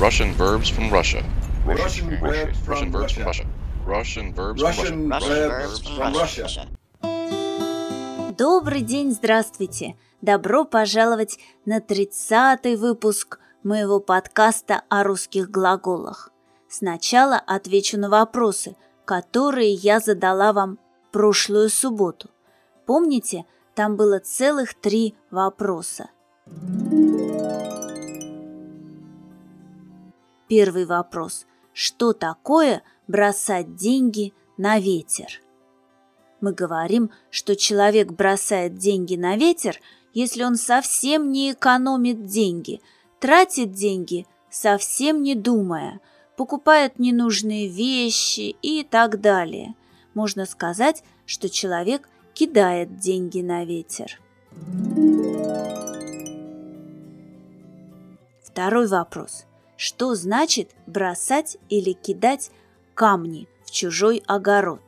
Russian verbs from Russia. Russian verbs Russian from verbs from Russia. Russia. Russian verbs Russian from Russia. verbs from Russia. Добрый день, здравствуйте! Добро пожаловать на 30-й выпуск моего подкаста о русских глаголах. Сначала отвечу на вопросы, которые я задала вам прошлую субботу. Помните, там было целых три вопроса. Первый вопрос. Что такое бросать деньги на ветер? Мы говорим, что человек бросает деньги на ветер, если он совсем не экономит деньги, тратит деньги, совсем не думая, покупает ненужные вещи и так далее. Можно сказать, что человек кидает деньги на ветер. Второй вопрос. Что значит бросать или кидать камни в чужой огород?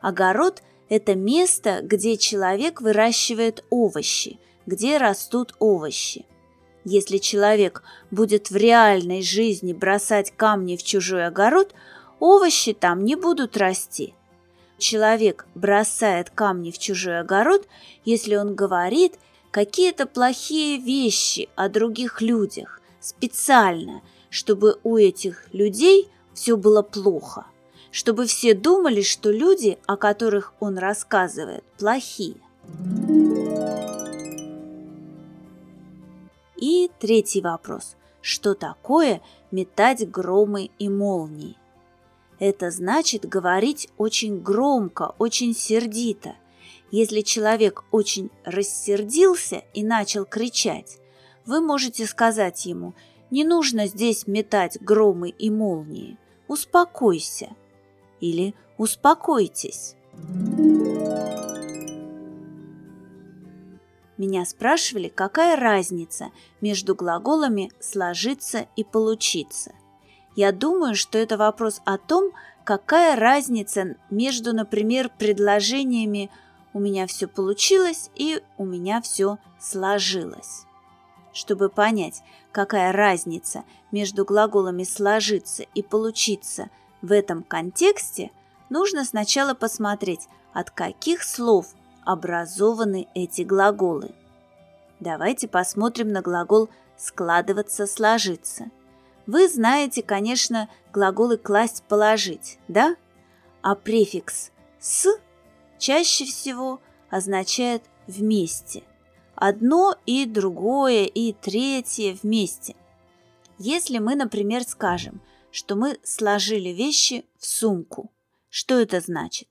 Огород – это место, где человек выращивает овощи, где растут овощи. Если человек будет в реальной жизни бросать камни в чужой огород, овощи там не будут расти. Человек бросает камни в чужой огород, если он говорит какие-то плохие вещи о других людях, специально, чтобы у этих людей все было плохо – чтобы все думали, что люди, о которых он рассказывает, плохие. И третий вопрос. Что такое метать громы и молнии? Это значит говорить очень громко, очень сердито. Если человек очень рассердился и начал кричать, вы можете сказать ему, не нужно здесь метать громы и молнии, успокойся – или «Успокойтесь». Меня спрашивали, какая разница между глаголами «сложиться» и «получиться». Я думаю, что это вопрос о том, какая разница между, например, предложениями «у меня все получилось» и «у меня все сложилось». Чтобы понять, какая разница между глаголами «сложиться» и «получиться» В этом контексте нужно сначала посмотреть, от каких слов образованы эти глаголы. Давайте посмотрим на глагол «складываться», «сложиться». Вы знаете, конечно, глаголы «класть», «положить», да? А префикс «с» чаще всего означает «вместе». Одно и другое и третье вместе. Если мы, например, скажем – что мы сложили вещи в сумку. Что это значит?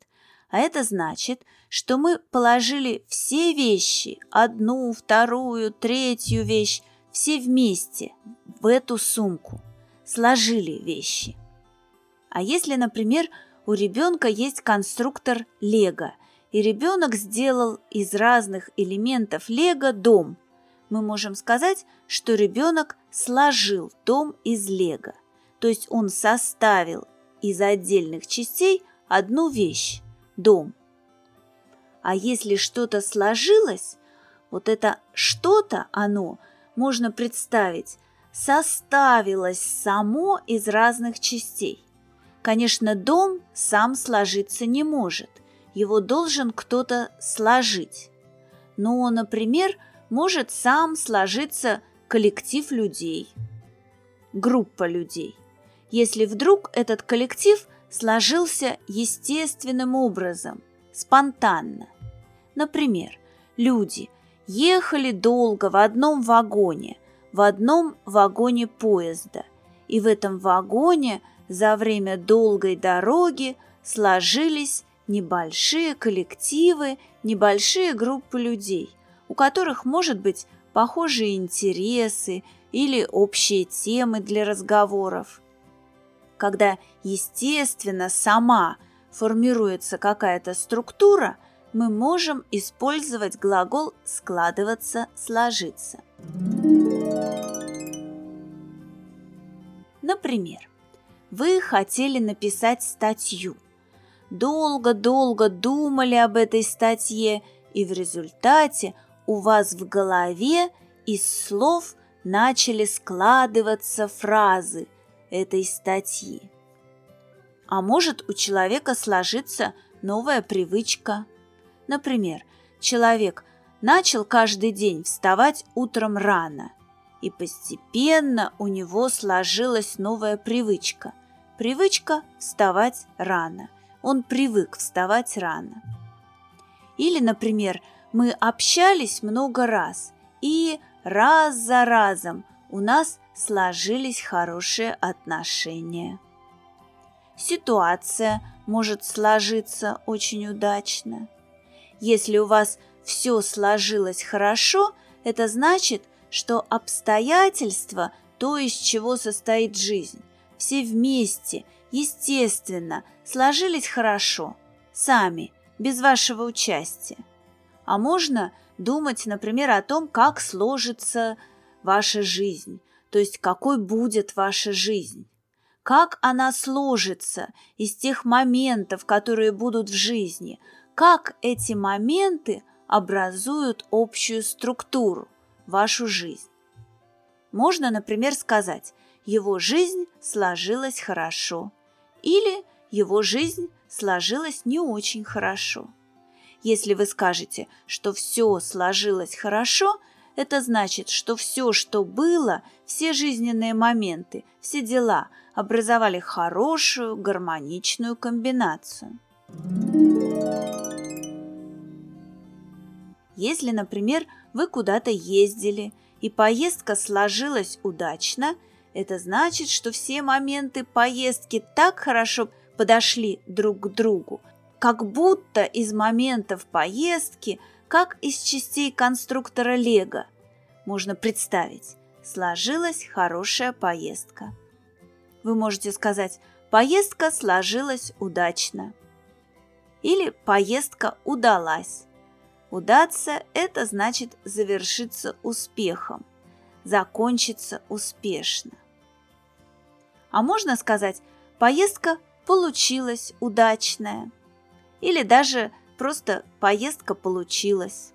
А это значит, что мы положили все вещи, одну, вторую, третью вещь, все вместе в эту сумку. Сложили вещи. А если, например, у ребенка есть конструктор Лего, и ребенок сделал из разных элементов Лего дом, мы можем сказать, что ребенок сложил дом из Лего – то есть он составил из отдельных частей одну вещь – дом. А если что-то сложилось, вот это что-то оно можно представить составилось само из разных частей. Конечно, дом сам сложиться не может, его должен кто-то сложить. Но, например, может сам сложиться коллектив людей, группа людей – если вдруг этот коллектив сложился естественным образом, спонтанно. Например, люди ехали долго в одном вагоне, в одном вагоне поезда, и в этом вагоне за время долгой дороги сложились небольшие коллективы, небольшие группы людей, у которых, может быть, похожие интересы или общие темы для разговоров когда, естественно, сама формируется какая-то структура, мы можем использовать глагол «складываться», «сложиться». Например, вы хотели написать статью. Долго-долго думали об этой статье, и в результате у вас в голове из слов начали складываться фразы этой статьи. А может у человека сложиться новая привычка. Например, человек начал каждый день вставать утром рано, и постепенно у него сложилась новая привычка. Привычка вставать рано. Он привык вставать рано. Или, например, мы общались много раз, и раз за разом у нас сложились хорошие отношения. Ситуация может сложиться очень удачно. Если у вас все сложилось хорошо, это значит, что обстоятельства, то, из чего состоит жизнь, все вместе, естественно, сложились хорошо, сами, без вашего участия. А можно думать, например, о том, как сложится ваша жизнь, то есть какой будет ваша жизнь. Как она сложится из тех моментов, которые будут в жизни, как эти моменты образуют общую структуру, вашу жизнь. Можно, например, сказать «его жизнь сложилась хорошо» или «его жизнь сложилась не очень хорошо». Если вы скажете, что все сложилось хорошо, это значит, что все, что было, все жизненные моменты, все дела образовали хорошую гармоничную комбинацию. Если, например, вы куда-то ездили, и поездка сложилась удачно, это значит, что все моменты поездки так хорошо подошли друг к другу, как будто из моментов поездки, как из частей конструктора Лего. Можно представить, сложилась хорошая поездка. Вы можете сказать «поездка сложилась удачно» или «поездка удалась». Удаться – это значит завершиться успехом, закончиться успешно. А можно сказать «поездка получилась удачная» или даже просто поездка получилась.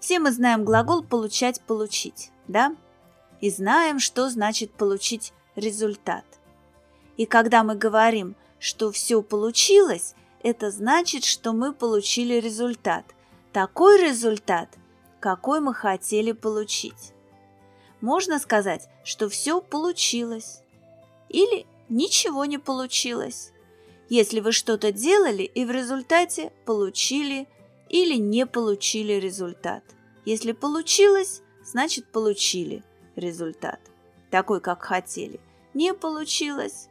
Все мы знаем глагол «получать-получить», да? И знаем, что значит получить результат. И когда мы говорим, что все получилось, это значит, что мы получили результат. Такой результат, какой мы хотели получить. Можно сказать, что все получилось. Или ничего не получилось. Если вы что-то делали и в результате получили или не получили результат. Если получилось, значит получили результат, такой, как хотели. Не получилось,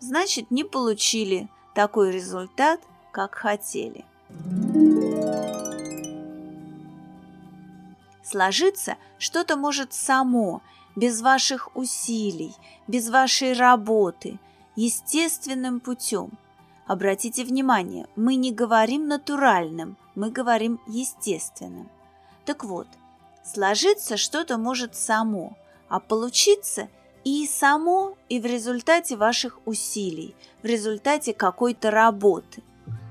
значит не получили такой результат, как хотели. Сложиться что-то может само, без ваших усилий, без вашей работы, естественным путем. Обратите внимание, мы не говорим натуральным, мы говорим естественным. Так вот, сложиться что-то может само, а получиться и само, и в результате ваших усилий, в результате какой-то работы.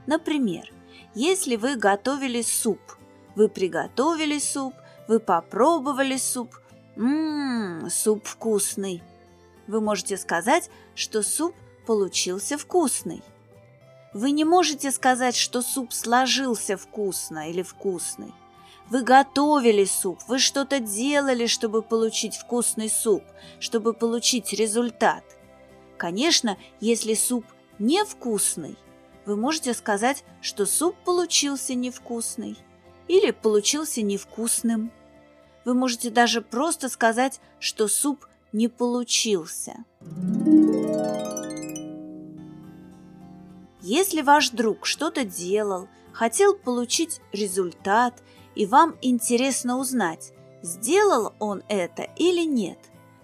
Например, если вы готовили суп, вы приготовили суп, вы попробовали суп – Ммм, суп вкусный. Вы можете сказать, что суп получился вкусный. Вы не можете сказать, что суп сложился вкусно или вкусный. Вы готовили суп, вы что-то делали, чтобы получить вкусный суп, чтобы получить результат. Конечно, если суп невкусный, вы можете сказать, что суп получился невкусный или получился невкусным. Вы можете даже просто сказать, что суп не получился. Если ваш друг что-то делал, хотел получить результат, и вам интересно узнать, сделал он это или нет,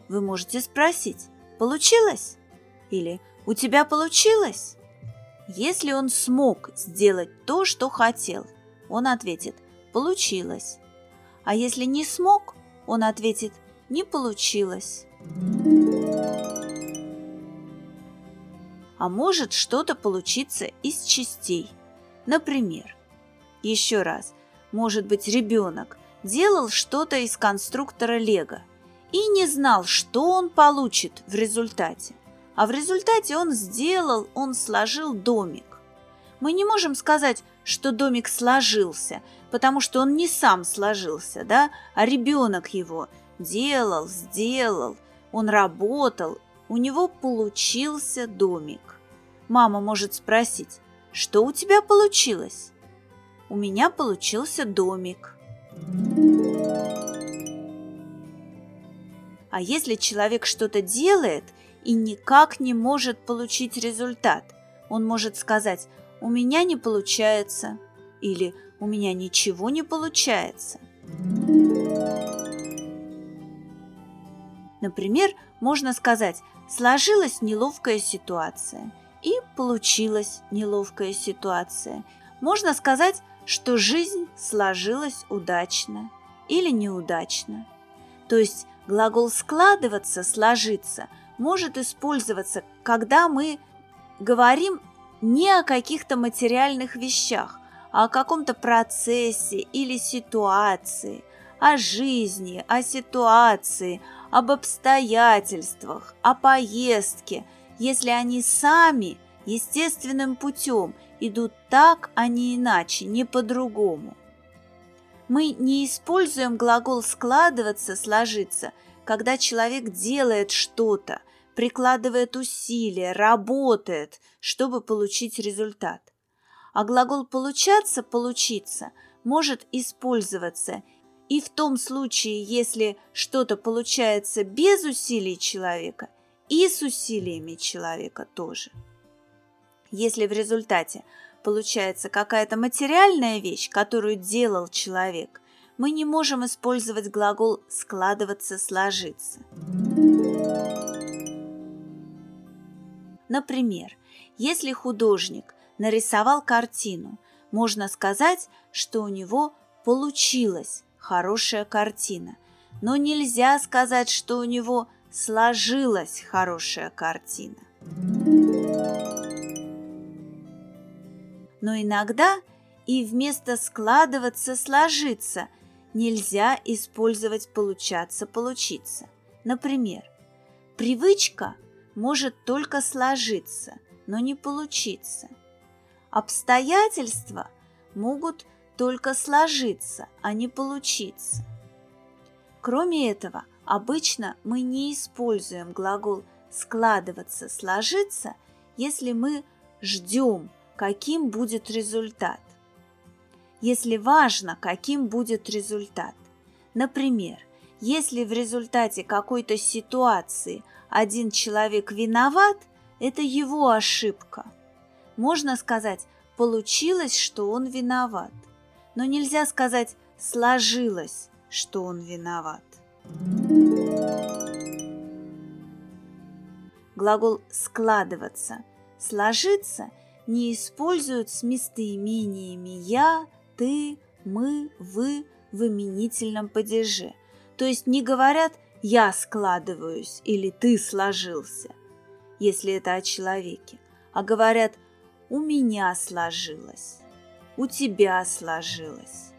вы можете спросить «Получилось?» или «У тебя получилось?» Если он смог сделать то, что хотел, он ответит «Получилось». А если не смог, он ответит «не получилось». А может что-то получиться из частей. Например, еще раз, может быть ребенок, делал что-то из конструктора Лего и не знал, что он получит в результате. А в результате он сделал, он сложил домик. Мы не можем сказать, что домик сложился, потому что он не сам сложился, да, а ребенок его делал, сделал, он работал, у него получился домик. Мама может спросить, что у тебя получилось? У меня получился домик. А если человек что-то делает и никак не может получить результат, он может сказать «у меня не получается» или «у меня ничего не получается». Например, можно сказать «сложилась неловкая ситуация» и получилась неловкая ситуация. Можно сказать, что жизнь сложилась удачно или неудачно. То есть глагол «складываться», «сложиться» может использоваться, когда мы говорим не о каких-то материальных вещах, а о каком-то процессе или ситуации, о жизни, о ситуации, об обстоятельствах, о поездке – если они сами естественным путем идут так, а не иначе, не по-другому. Мы не используем глагол «складываться», «сложиться», когда человек делает что-то, прикладывает усилия, работает, чтобы получить результат. А глагол «получаться», «получиться» может использоваться и в том случае, если что-то получается без усилий человека – и с усилиями человека тоже. Если в результате получается какая-то материальная вещь, которую делал человек, мы не можем использовать глагол «складываться», «сложиться». Например, если художник нарисовал картину, можно сказать, что у него получилась хорошая картина, но нельзя сказать, что у него сложилась хорошая картина. Но иногда и вместо складываться сложиться нельзя использовать получаться получиться. Например, привычка может только сложиться, но не получиться. Обстоятельства могут только сложиться, а не получиться. Кроме этого, Обычно мы не используем глагол «складываться», «сложиться», если мы ждем, каким будет результат. Если важно, каким будет результат. Например, если в результате какой-то ситуации один человек виноват, это его ошибка. Можно сказать, получилось, что он виноват. Но нельзя сказать, сложилось, что он виноват. Глагол «складываться», «сложиться» не используют с местоимениями «я», «ты», «мы», «вы» в именительном падеже. То есть не говорят «я складываюсь» или «ты сложился», если это о человеке, а говорят «у меня сложилось», «у тебя сложилось»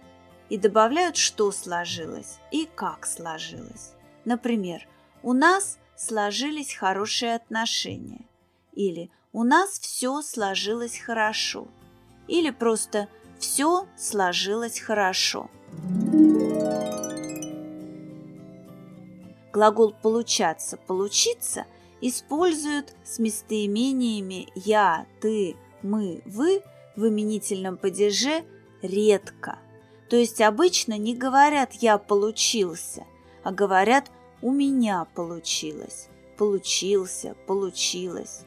и добавляют, что сложилось и как сложилось. Например, у нас сложились хорошие отношения или у нас все сложилось хорошо или просто все сложилось хорошо. Глагол «получаться», «получиться» используют с местоимениями «я», «ты», «мы», «вы» в именительном падеже редко – то есть обычно не говорят «я получился», а говорят «у меня получилось», «получился», «получилось».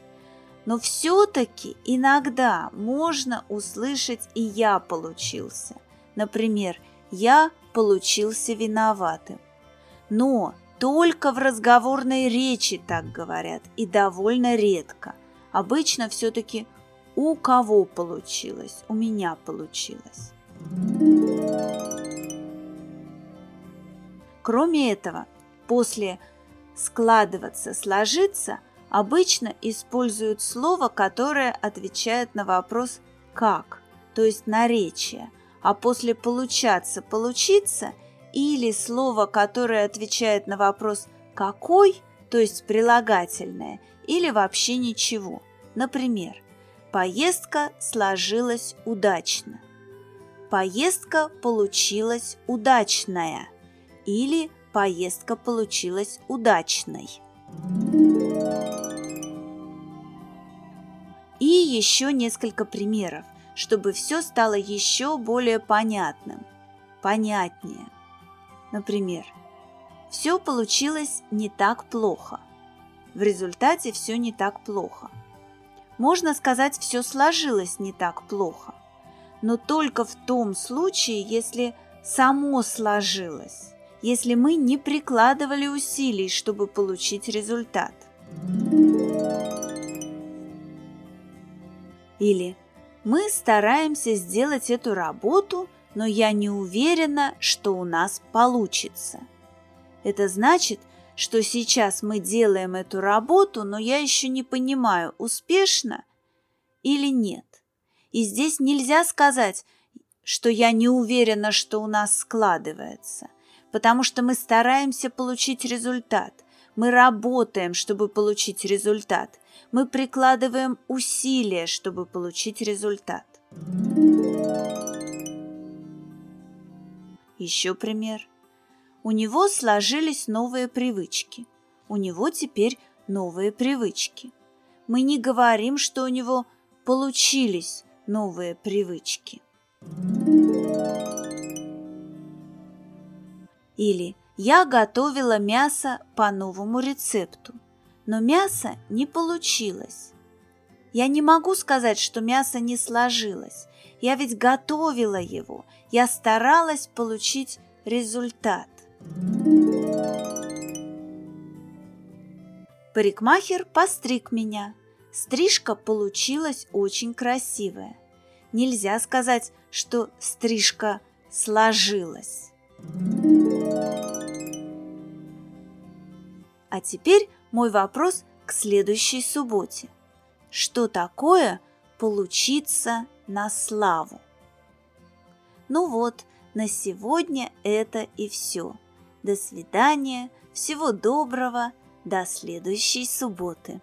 Но все-таки иногда можно услышать и «я получился». Например, «я получился виноватым». Но только в разговорной речи так говорят и довольно редко. Обычно все-таки «у кого получилось», «у меня получилось». Кроме этого, после складываться, сложиться обычно используют слово, которое отвечает на вопрос «как», то есть наречие, а после получаться получиться или слово, которое отвечает на вопрос «какой», то есть прилагательное, или вообще ничего. Например, поездка сложилась удачно. Поездка получилась удачная или поездка получилась удачной. И еще несколько примеров, чтобы все стало еще более понятным, понятнее. Например, все получилось не так плохо. В результате все не так плохо. Можно сказать, все сложилось не так плохо, но только в том случае, если само сложилось, если мы не прикладывали усилий, чтобы получить результат. Или мы стараемся сделать эту работу, но я не уверена, что у нас получится. Это значит, что сейчас мы делаем эту работу, но я еще не понимаю, успешно или нет. И здесь нельзя сказать, что я не уверена, что у нас складывается, потому что мы стараемся получить результат. Мы работаем, чтобы получить результат. Мы прикладываем усилия, чтобы получить результат. Еще пример. У него сложились новые привычки. У него теперь новые привычки. Мы не говорим, что у него получились новые привычки. Или я готовила мясо по новому рецепту, но мясо не получилось. Я не могу сказать, что мясо не сложилось. Я ведь готовила его. Я старалась получить результат. Парикмахер постриг меня. Стрижка получилась очень красивая. Нельзя сказать, что стрижка сложилась. А теперь мой вопрос к следующей субботе. Что такое получиться на славу? Ну вот, на сегодня это и все. До свидания, всего доброго, до следующей субботы.